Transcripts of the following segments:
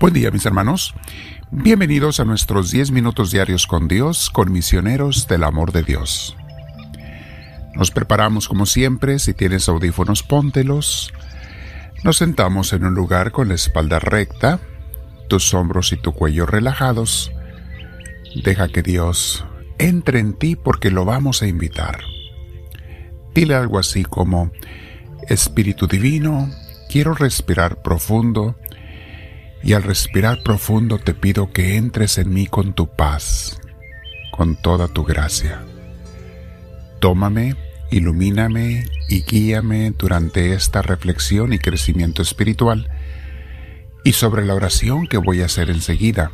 Buen día mis hermanos. Bienvenidos a nuestros 10 minutos diarios con Dios, con misioneros del amor de Dios. Nos preparamos como siempre, si tienes audífonos póntelos. Nos sentamos en un lugar con la espalda recta, tus hombros y tu cuello relajados. Deja que Dios entre en ti porque lo vamos a invitar. Dile algo así como, Espíritu Divino, quiero respirar profundo y al respirar profundo te pido que entres en mí con tu paz, con toda tu gracia. Tómame, ilumíname y guíame durante esta reflexión y crecimiento espiritual y sobre la oración que voy a hacer enseguida.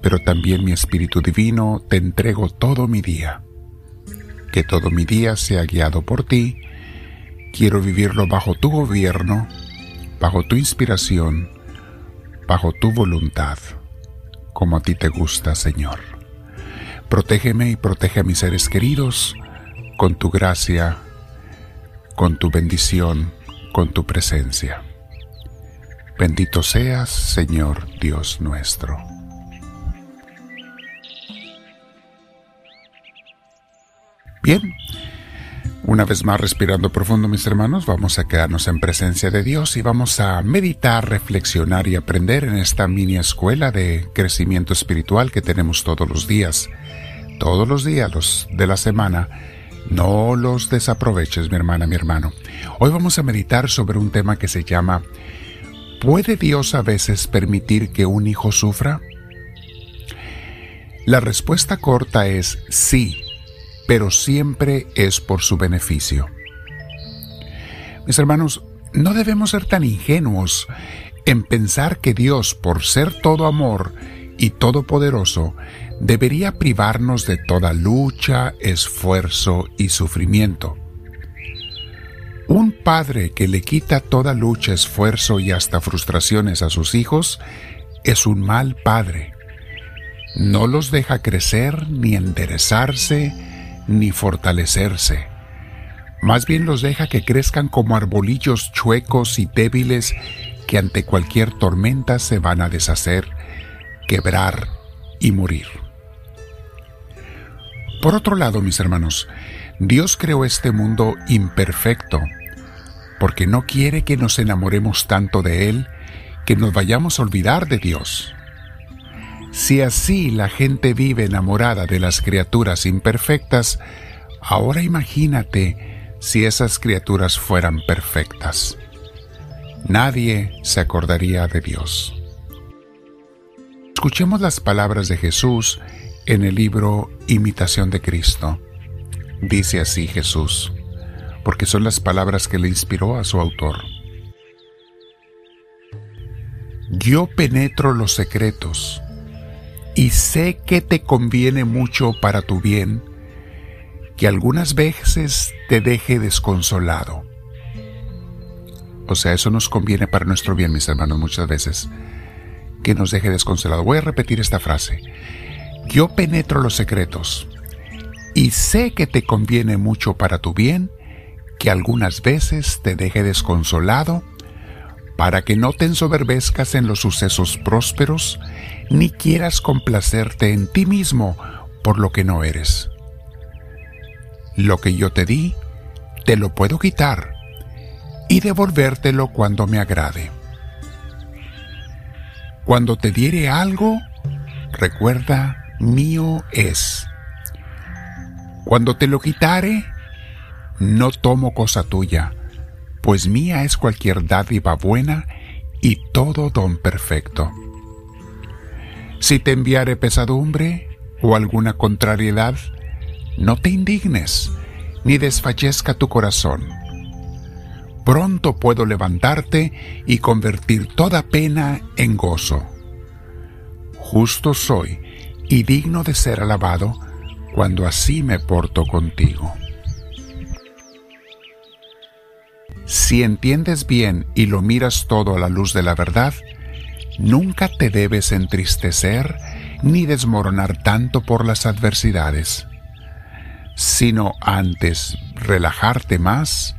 Pero también mi Espíritu Divino te entrego todo mi día. Que todo mi día sea guiado por ti. Quiero vivirlo bajo tu gobierno, bajo tu inspiración, bajo tu voluntad, como a ti te gusta, Señor. Protégeme y protege a mis seres queridos con tu gracia, con tu bendición, con tu presencia. Bendito seas, Señor Dios nuestro. Bien, una vez más respirando profundo mis hermanos, vamos a quedarnos en presencia de Dios y vamos a meditar, reflexionar y aprender en esta mini escuela de crecimiento espiritual que tenemos todos los días. Todos los días los de la semana. No los desaproveches, mi hermana, mi hermano. Hoy vamos a meditar sobre un tema que se llama ¿Puede Dios a veces permitir que un hijo sufra? La respuesta corta es sí pero siempre es por su beneficio. Mis hermanos, no debemos ser tan ingenuos en pensar que Dios, por ser todo amor y todopoderoso, debería privarnos de toda lucha, esfuerzo y sufrimiento. Un padre que le quita toda lucha, esfuerzo y hasta frustraciones a sus hijos es un mal padre. No los deja crecer ni enderezarse, ni fortalecerse. Más bien los deja que crezcan como arbolillos chuecos y débiles que ante cualquier tormenta se van a deshacer, quebrar y morir. Por otro lado, mis hermanos, Dios creó este mundo imperfecto porque no quiere que nos enamoremos tanto de Él que nos vayamos a olvidar de Dios. Si así la gente vive enamorada de las criaturas imperfectas, ahora imagínate si esas criaturas fueran perfectas. Nadie se acordaría de Dios. Escuchemos las palabras de Jesús en el libro Imitación de Cristo. Dice así Jesús, porque son las palabras que le inspiró a su autor. Yo penetro los secretos y sé que te conviene mucho para tu bien que algunas veces te deje desconsolado. O sea, eso nos conviene para nuestro bien, mis hermanos, muchas veces, que nos deje desconsolado. Voy a repetir esta frase. Yo penetro los secretos y sé que te conviene mucho para tu bien que algunas veces te deje desconsolado para que no te ensoberbezcas en los sucesos prósperos, ni quieras complacerte en ti mismo por lo que no eres. Lo que yo te di, te lo puedo quitar y devolvértelo cuando me agrade. Cuando te diere algo, recuerda, mío es. Cuando te lo quitare, no tomo cosa tuya, pues mía es cualquier dádiva buena y todo don perfecto. Si te enviare pesadumbre o alguna contrariedad, no te indignes, ni desfallezca tu corazón. Pronto puedo levantarte y convertir toda pena en gozo. Justo soy y digno de ser alabado cuando así me porto contigo. Si entiendes bien y lo miras todo a la luz de la verdad, nunca te debes entristecer ni desmoronar tanto por las adversidades, sino antes relajarte más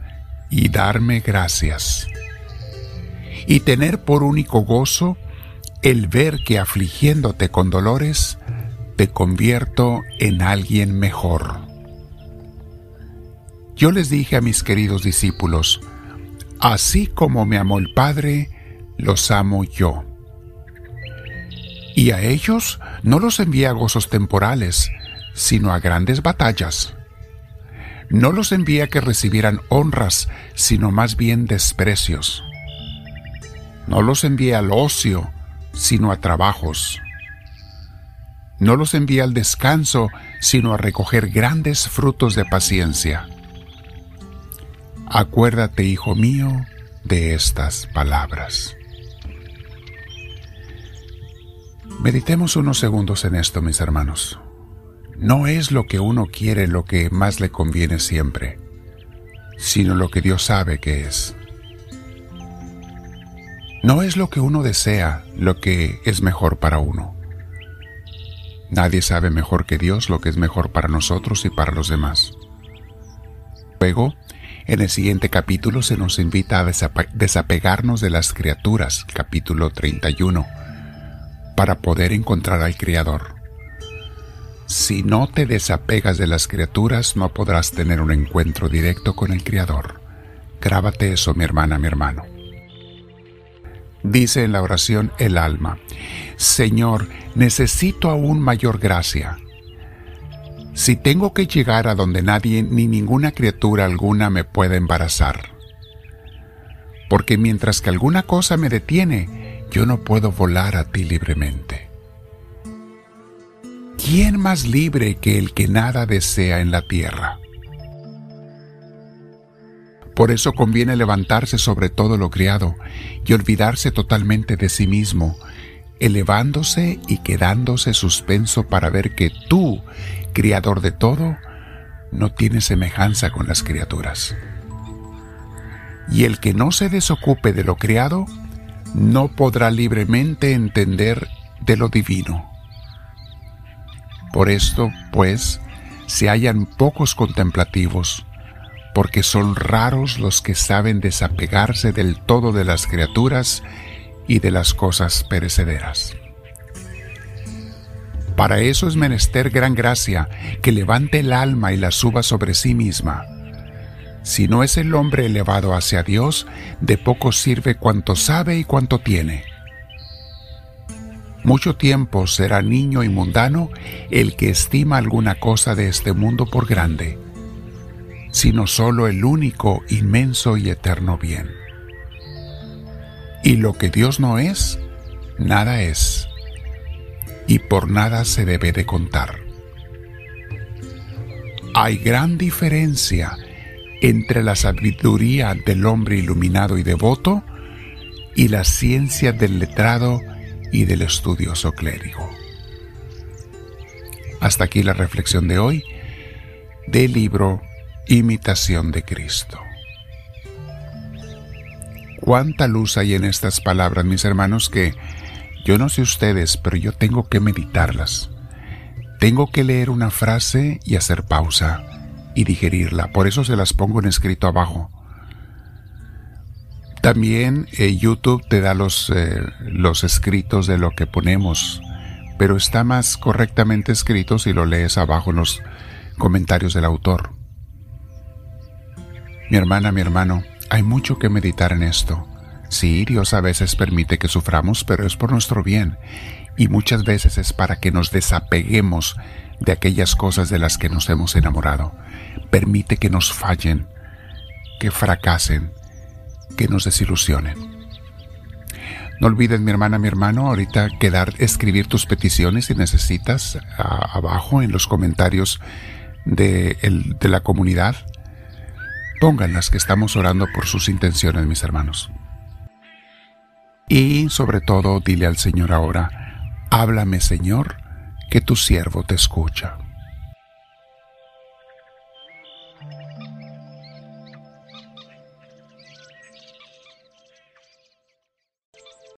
y darme gracias. Y tener por único gozo el ver que afligiéndote con dolores, te convierto en alguien mejor. Yo les dije a mis queridos discípulos, así como me amó el Padre, los amo yo. Y a ellos no los envié a gozos temporales, sino a grandes batallas. No los envié a que recibieran honras, sino más bien desprecios. No los envié al ocio, sino a trabajos. No los envié al descanso, sino a recoger grandes frutos de paciencia. Acuérdate, hijo mío, de estas palabras. Meditemos unos segundos en esto, mis hermanos. No es lo que uno quiere lo que más le conviene siempre, sino lo que Dios sabe que es. No es lo que uno desea lo que es mejor para uno. Nadie sabe mejor que Dios lo que es mejor para nosotros y para los demás. Luego, en el siguiente capítulo se nos invita a desapegarnos de las criaturas, capítulo 31, para poder encontrar al Creador. Si no te desapegas de las criaturas, no podrás tener un encuentro directo con el Creador. Grábate eso, mi hermana, mi hermano. Dice en la oración el alma, Señor, necesito aún mayor gracia. Si tengo que llegar a donde nadie ni ninguna criatura alguna me pueda embarazar. Porque mientras que alguna cosa me detiene, yo no puedo volar a ti libremente. ¿quién más libre que el que nada desea en la tierra? Por eso conviene levantarse sobre todo lo criado y olvidarse totalmente de sí mismo, elevándose y quedándose suspenso para ver que tú, criador de todo, no tienes semejanza con las criaturas. Y el que no se desocupe de lo criado, no podrá libremente entender de lo divino. Por esto, pues, se hallan pocos contemplativos, porque son raros los que saben desapegarse del todo de las criaturas y de las cosas perecederas. Para eso es menester gran gracia que levante el alma y la suba sobre sí misma. Si no es el hombre elevado hacia Dios, de poco sirve cuanto sabe y cuanto tiene mucho tiempo será niño y mundano el que estima alguna cosa de este mundo por grande, sino solo el único, inmenso y eterno bien. Y lo que Dios no es, nada es, y por nada se debe de contar. Hay gran diferencia entre la sabiduría del hombre iluminado y devoto y la ciencia del letrado y del estudioso clérigo. Hasta aquí la reflexión de hoy del libro Imitación de Cristo. Cuánta luz hay en estas palabras, mis hermanos, que yo no sé ustedes, pero yo tengo que meditarlas. Tengo que leer una frase y hacer pausa y digerirla. Por eso se las pongo en escrito abajo. También eh, YouTube te da los, eh, los escritos de lo que ponemos, pero está más correctamente escrito si lo lees abajo en los comentarios del autor. Mi hermana, mi hermano, hay mucho que meditar en esto. Sí, Dios a veces permite que suframos, pero es por nuestro bien, y muchas veces es para que nos desapeguemos de aquellas cosas de las que nos hemos enamorado. Permite que nos fallen, que fracasen, que nos desilusionen. No olvides, mi hermana, mi hermano, ahorita quedar, escribir tus peticiones si necesitas abajo en los comentarios de, de la comunidad. Pónganlas que estamos orando por sus intenciones, mis hermanos. Y sobre todo, dile al Señor ahora, háblame Señor, que tu siervo te escucha.